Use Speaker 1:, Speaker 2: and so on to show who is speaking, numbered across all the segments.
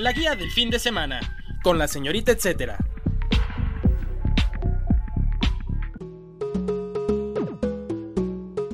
Speaker 1: La guía del fin de semana, con la señorita etcétera.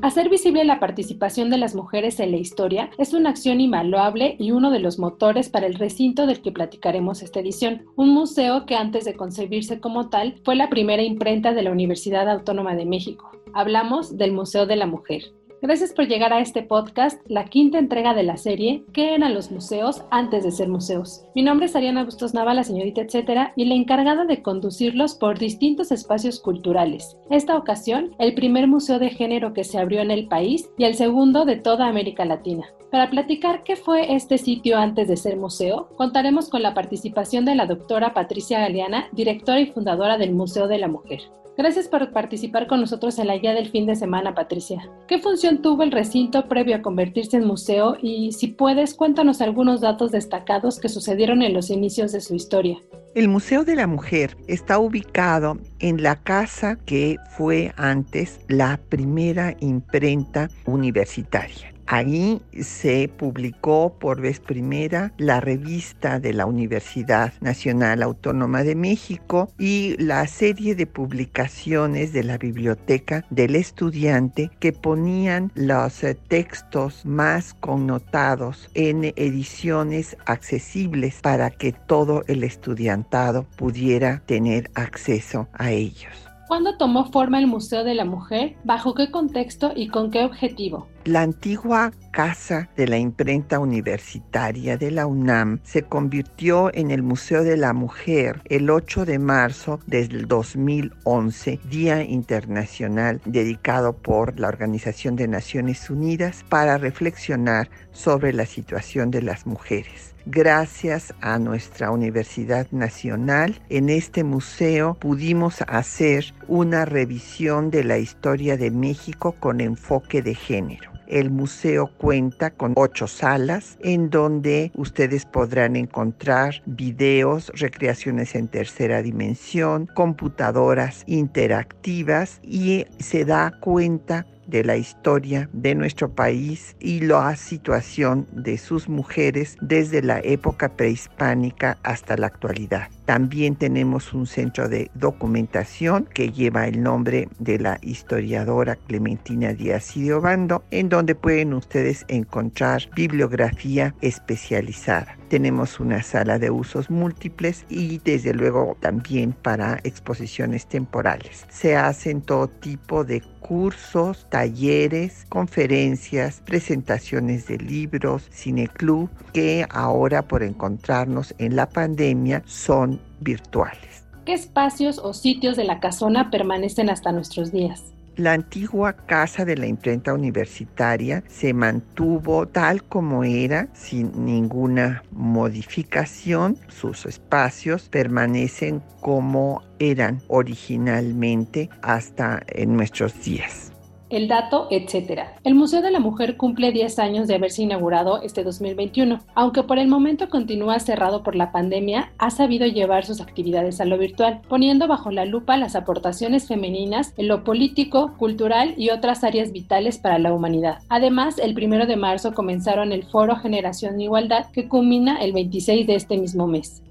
Speaker 2: Hacer visible la participación de las mujeres en la historia es una acción invaluable y uno de los motores para el recinto del que platicaremos esta edición, un museo que antes de concebirse como tal fue la primera imprenta de la Universidad Autónoma de México. Hablamos del Museo de la Mujer. Gracias por llegar a este podcast, la quinta entrega de la serie ¿Qué eran los museos antes de ser museos? Mi nombre es Ariana Bustos Nava, la señorita etcétera, y la encargada de conducirlos por distintos espacios culturales. Esta ocasión, el primer museo de género que se abrió en el país y el segundo de toda América Latina. Para platicar qué fue este sitio antes de ser museo, contaremos con la participación de la doctora Patricia Galeana, directora y fundadora del Museo de la Mujer. Gracias por participar con nosotros en la guía del fin de semana, Patricia. ¿Qué función tuvo el recinto previo a convertirse en museo? Y si puedes, cuéntanos algunos datos destacados que sucedieron en los inicios de su historia.
Speaker 3: El Museo de la Mujer está ubicado en la casa que fue antes la primera imprenta universitaria. Ahí se publicó por vez primera la revista de la Universidad Nacional Autónoma de México y la serie de publicaciones de la Biblioteca del Estudiante que ponían los eh, textos más connotados en ediciones accesibles para que todo el estudiantado pudiera tener acceso a ellos.
Speaker 2: ¿Cuándo tomó forma el Museo de la Mujer? ¿Bajo qué contexto y con qué objetivo?
Speaker 3: La antigua casa de la imprenta universitaria de la UNAM se convirtió en el Museo de la Mujer el 8 de marzo del 2011, Día Internacional dedicado por la Organización de Naciones Unidas para reflexionar sobre la situación de las mujeres gracias a nuestra Universidad Nacional, en este museo pudimos hacer una revisión de la historia de México con enfoque de género. El museo cuenta con ocho salas en donde ustedes podrán encontrar videos, recreaciones en tercera dimensión, computadoras interactivas y se da cuenta de la historia de nuestro país y la situación de sus mujeres desde la época prehispánica hasta la actualidad. También tenemos un centro de documentación que lleva el nombre de la historiadora Clementina Díaz y Obando, en donde pueden ustedes encontrar bibliografía especializada. Tenemos una sala de usos múltiples y desde luego también para exposiciones temporales. Se hacen todo tipo de cursos, talleres, conferencias, presentaciones de libros, cineclub, que ahora por encontrarnos en la pandemia son virtuales.
Speaker 2: ¿Qué espacios o sitios de la casona permanecen hasta nuestros días?
Speaker 3: La antigua casa de la imprenta universitaria se mantuvo tal como era, sin ninguna modificación. Sus espacios permanecen como eran originalmente hasta en nuestros días
Speaker 2: el dato, etc. El Museo de la Mujer cumple 10 años de haberse inaugurado este 2021. Aunque por el momento continúa cerrado por la pandemia, ha sabido llevar sus actividades a lo virtual, poniendo bajo la lupa las aportaciones femeninas en lo político, cultural y otras áreas vitales para la humanidad. Además, el 1 de marzo comenzaron el Foro Generación Igualdad, que culmina el 26 de este mismo mes.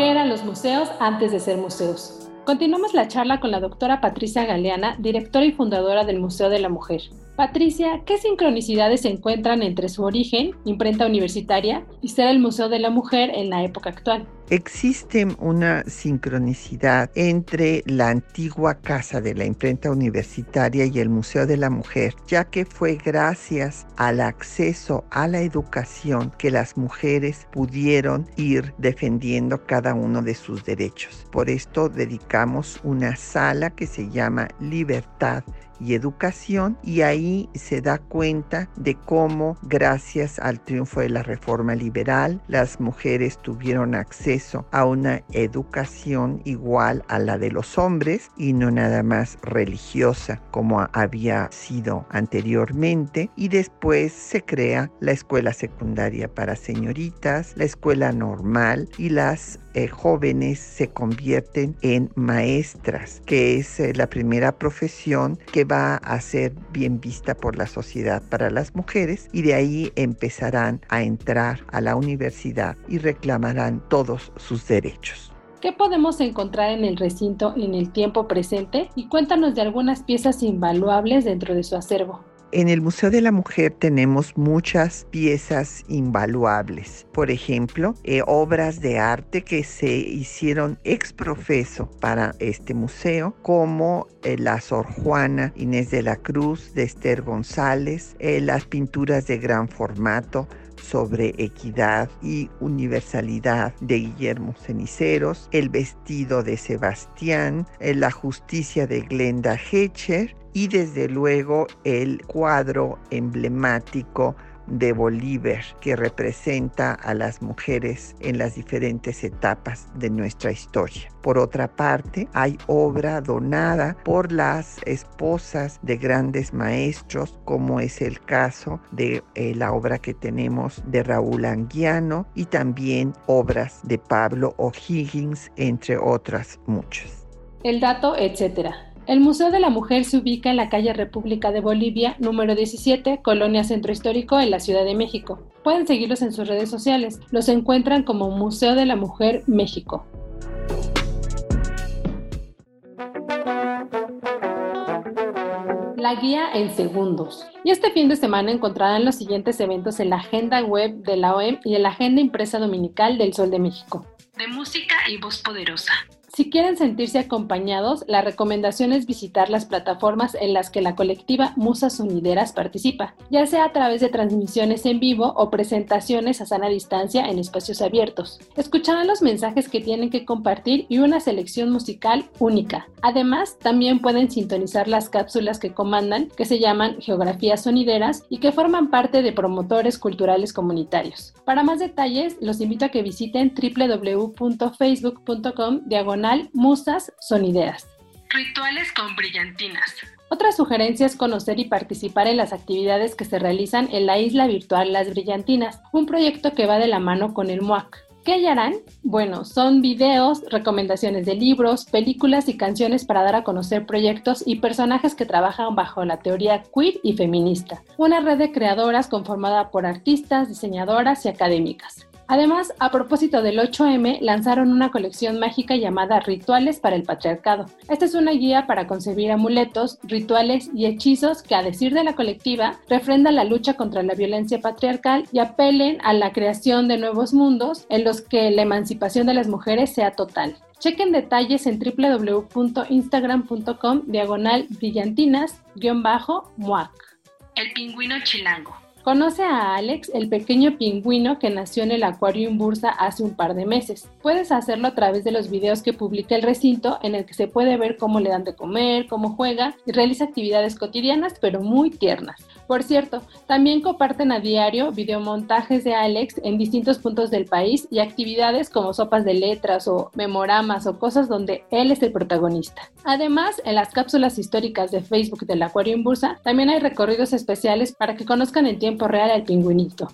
Speaker 2: ¿Qué eran los museos antes de ser museos? Continuamos la charla con la doctora Patricia Galeana, directora y fundadora del Museo de la Mujer. Patricia, ¿qué sincronicidades se encuentran entre su origen, imprenta universitaria, y ser el Museo de la Mujer en la época actual?
Speaker 3: Existe una sincronicidad entre la antigua casa de la imprenta universitaria y el Museo de la Mujer, ya que fue gracias al acceso a la educación que las mujeres pudieron ir defendiendo cada uno de sus derechos. Por esto dedicamos una sala que se llama Libertad y educación y ahí se da cuenta de cómo gracias al triunfo de la reforma liberal las mujeres tuvieron acceso a una educación igual a la de los hombres y no nada más religiosa como había sido anteriormente. Y después se crea la escuela secundaria para señoritas, la escuela normal y las eh, jóvenes se convierten en maestras, que es eh, la primera profesión que va a ser bien vista por la sociedad para las mujeres y de ahí empezarán a entrar a la universidad y reclamarán todos sus derechos.
Speaker 2: ¿Qué podemos encontrar en el recinto en el tiempo presente? Y cuéntanos de algunas piezas invaluables dentro de su acervo.
Speaker 3: En el Museo de la Mujer tenemos muchas piezas invaluables. Por ejemplo, eh, obras de arte que se hicieron ex profeso para este museo, como eh, la Sor Juana Inés de la Cruz de Esther González, eh, las pinturas de gran formato sobre equidad y universalidad de Guillermo Ceniceros, El vestido de Sebastián, La justicia de Glenda Hecher y desde luego el cuadro emblemático de Bolívar que representa a las mujeres en las diferentes etapas de nuestra historia. Por otra parte, hay obra donada por las esposas de grandes maestros, como es el caso de eh, la obra que tenemos de Raúl Anguiano y también obras de Pablo O'Higgins, entre otras muchas.
Speaker 2: El dato, etcétera. El Museo de la Mujer se ubica en la calle República de Bolivia, número 17, Colonia Centro Histórico, en la Ciudad de México. Pueden seguirlos en sus redes sociales. Los encuentran como Museo de la Mujer México. La guía en segundos. Y este fin de semana encontrarán los siguientes eventos en la agenda web de la OEM y en la agenda impresa dominical del Sol de México. De música y voz poderosa. Si quieren sentirse acompañados, la recomendación es visitar las plataformas en las que la colectiva Musas Sonideras participa, ya sea a través de transmisiones en vivo o presentaciones a sana distancia en espacios abiertos. Escucharán los mensajes que tienen que compartir y una selección musical única. Además, también pueden sintonizar las cápsulas que comandan, que se llaman Geografías Sonideras y que forman parte de promotores culturales comunitarios. Para más detalles, los invito a que visiten www.facebook.com diagonal Musas son ideas. Rituales con brillantinas. Otra sugerencia es conocer y participar en las actividades que se realizan en la isla virtual Las Brillantinas, un proyecto que va de la mano con el MUAC. ¿Qué hallarán? Bueno, son videos, recomendaciones de libros, películas y canciones para dar a conocer proyectos y personajes que trabajan bajo la teoría queer y feminista. Una red de creadoras conformada por artistas, diseñadoras y académicas. Además, a propósito del 8M, lanzaron una colección mágica llamada Rituales para el Patriarcado. Esta es una guía para concebir amuletos, rituales y hechizos que, a decir de la colectiva, refrendan la lucha contra la violencia patriarcal y apelen a la creación de nuevos mundos en los que la emancipación de las mujeres sea total. Chequen detalles en www.instagram.com diagonal brillantinas-muac. El pingüino chilango. Conoce a Alex, el pequeño pingüino que nació en el acuario Bursa hace un par de meses. Puedes hacerlo a través de los videos que publica el recinto en el que se puede ver cómo le dan de comer, cómo juega y realiza actividades cotidianas pero muy tiernas. Por cierto, también comparten a diario videomontajes de Alex en distintos puntos del país y actividades como sopas de letras o memoramas o cosas donde él es el protagonista. Además, en las cápsulas históricas de Facebook del Acuario en Bursa también hay recorridos especiales para que conozcan en tiempo real al pingüinito.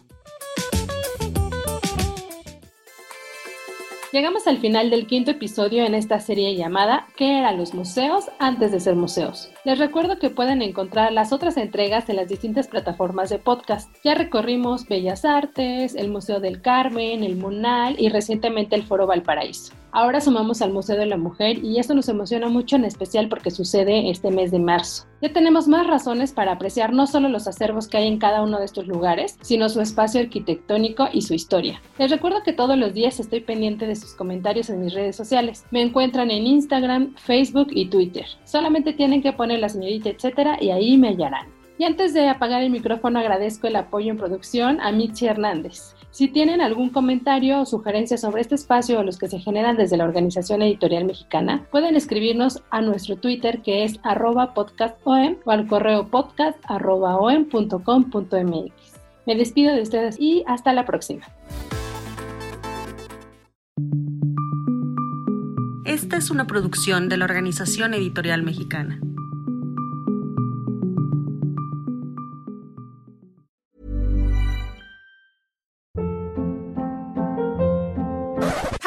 Speaker 2: Llegamos al final del quinto episodio en esta serie llamada ¿Qué eran los museos antes de ser museos? Les recuerdo que pueden encontrar las otras entregas en las distintas plataformas de podcast. Ya recorrimos Bellas Artes, el Museo del Carmen, el Munal y recientemente el Foro Valparaíso. Ahora sumamos al Museo de la Mujer y esto nos emociona mucho en especial porque sucede este mes de marzo. Ya tenemos más razones para apreciar no solo los acervos que hay en cada uno de estos lugares, sino su espacio arquitectónico y su historia. Les recuerdo que todos los días estoy pendiente de sus comentarios en mis redes sociales. Me encuentran en Instagram, Facebook y Twitter. Solamente tienen que poner la señorita etcétera y ahí me hallarán. Y antes de apagar el micrófono agradezco el apoyo en producción a Mitzi Hernández. Si tienen algún comentario o sugerencia sobre este espacio o los que se generan desde la Organización Editorial Mexicana, pueden escribirnos a nuestro Twitter que es arroba podcastom o al correo podcast Me despido de ustedes y hasta la próxima.
Speaker 4: Esta es una producción de la Organización Editorial Mexicana.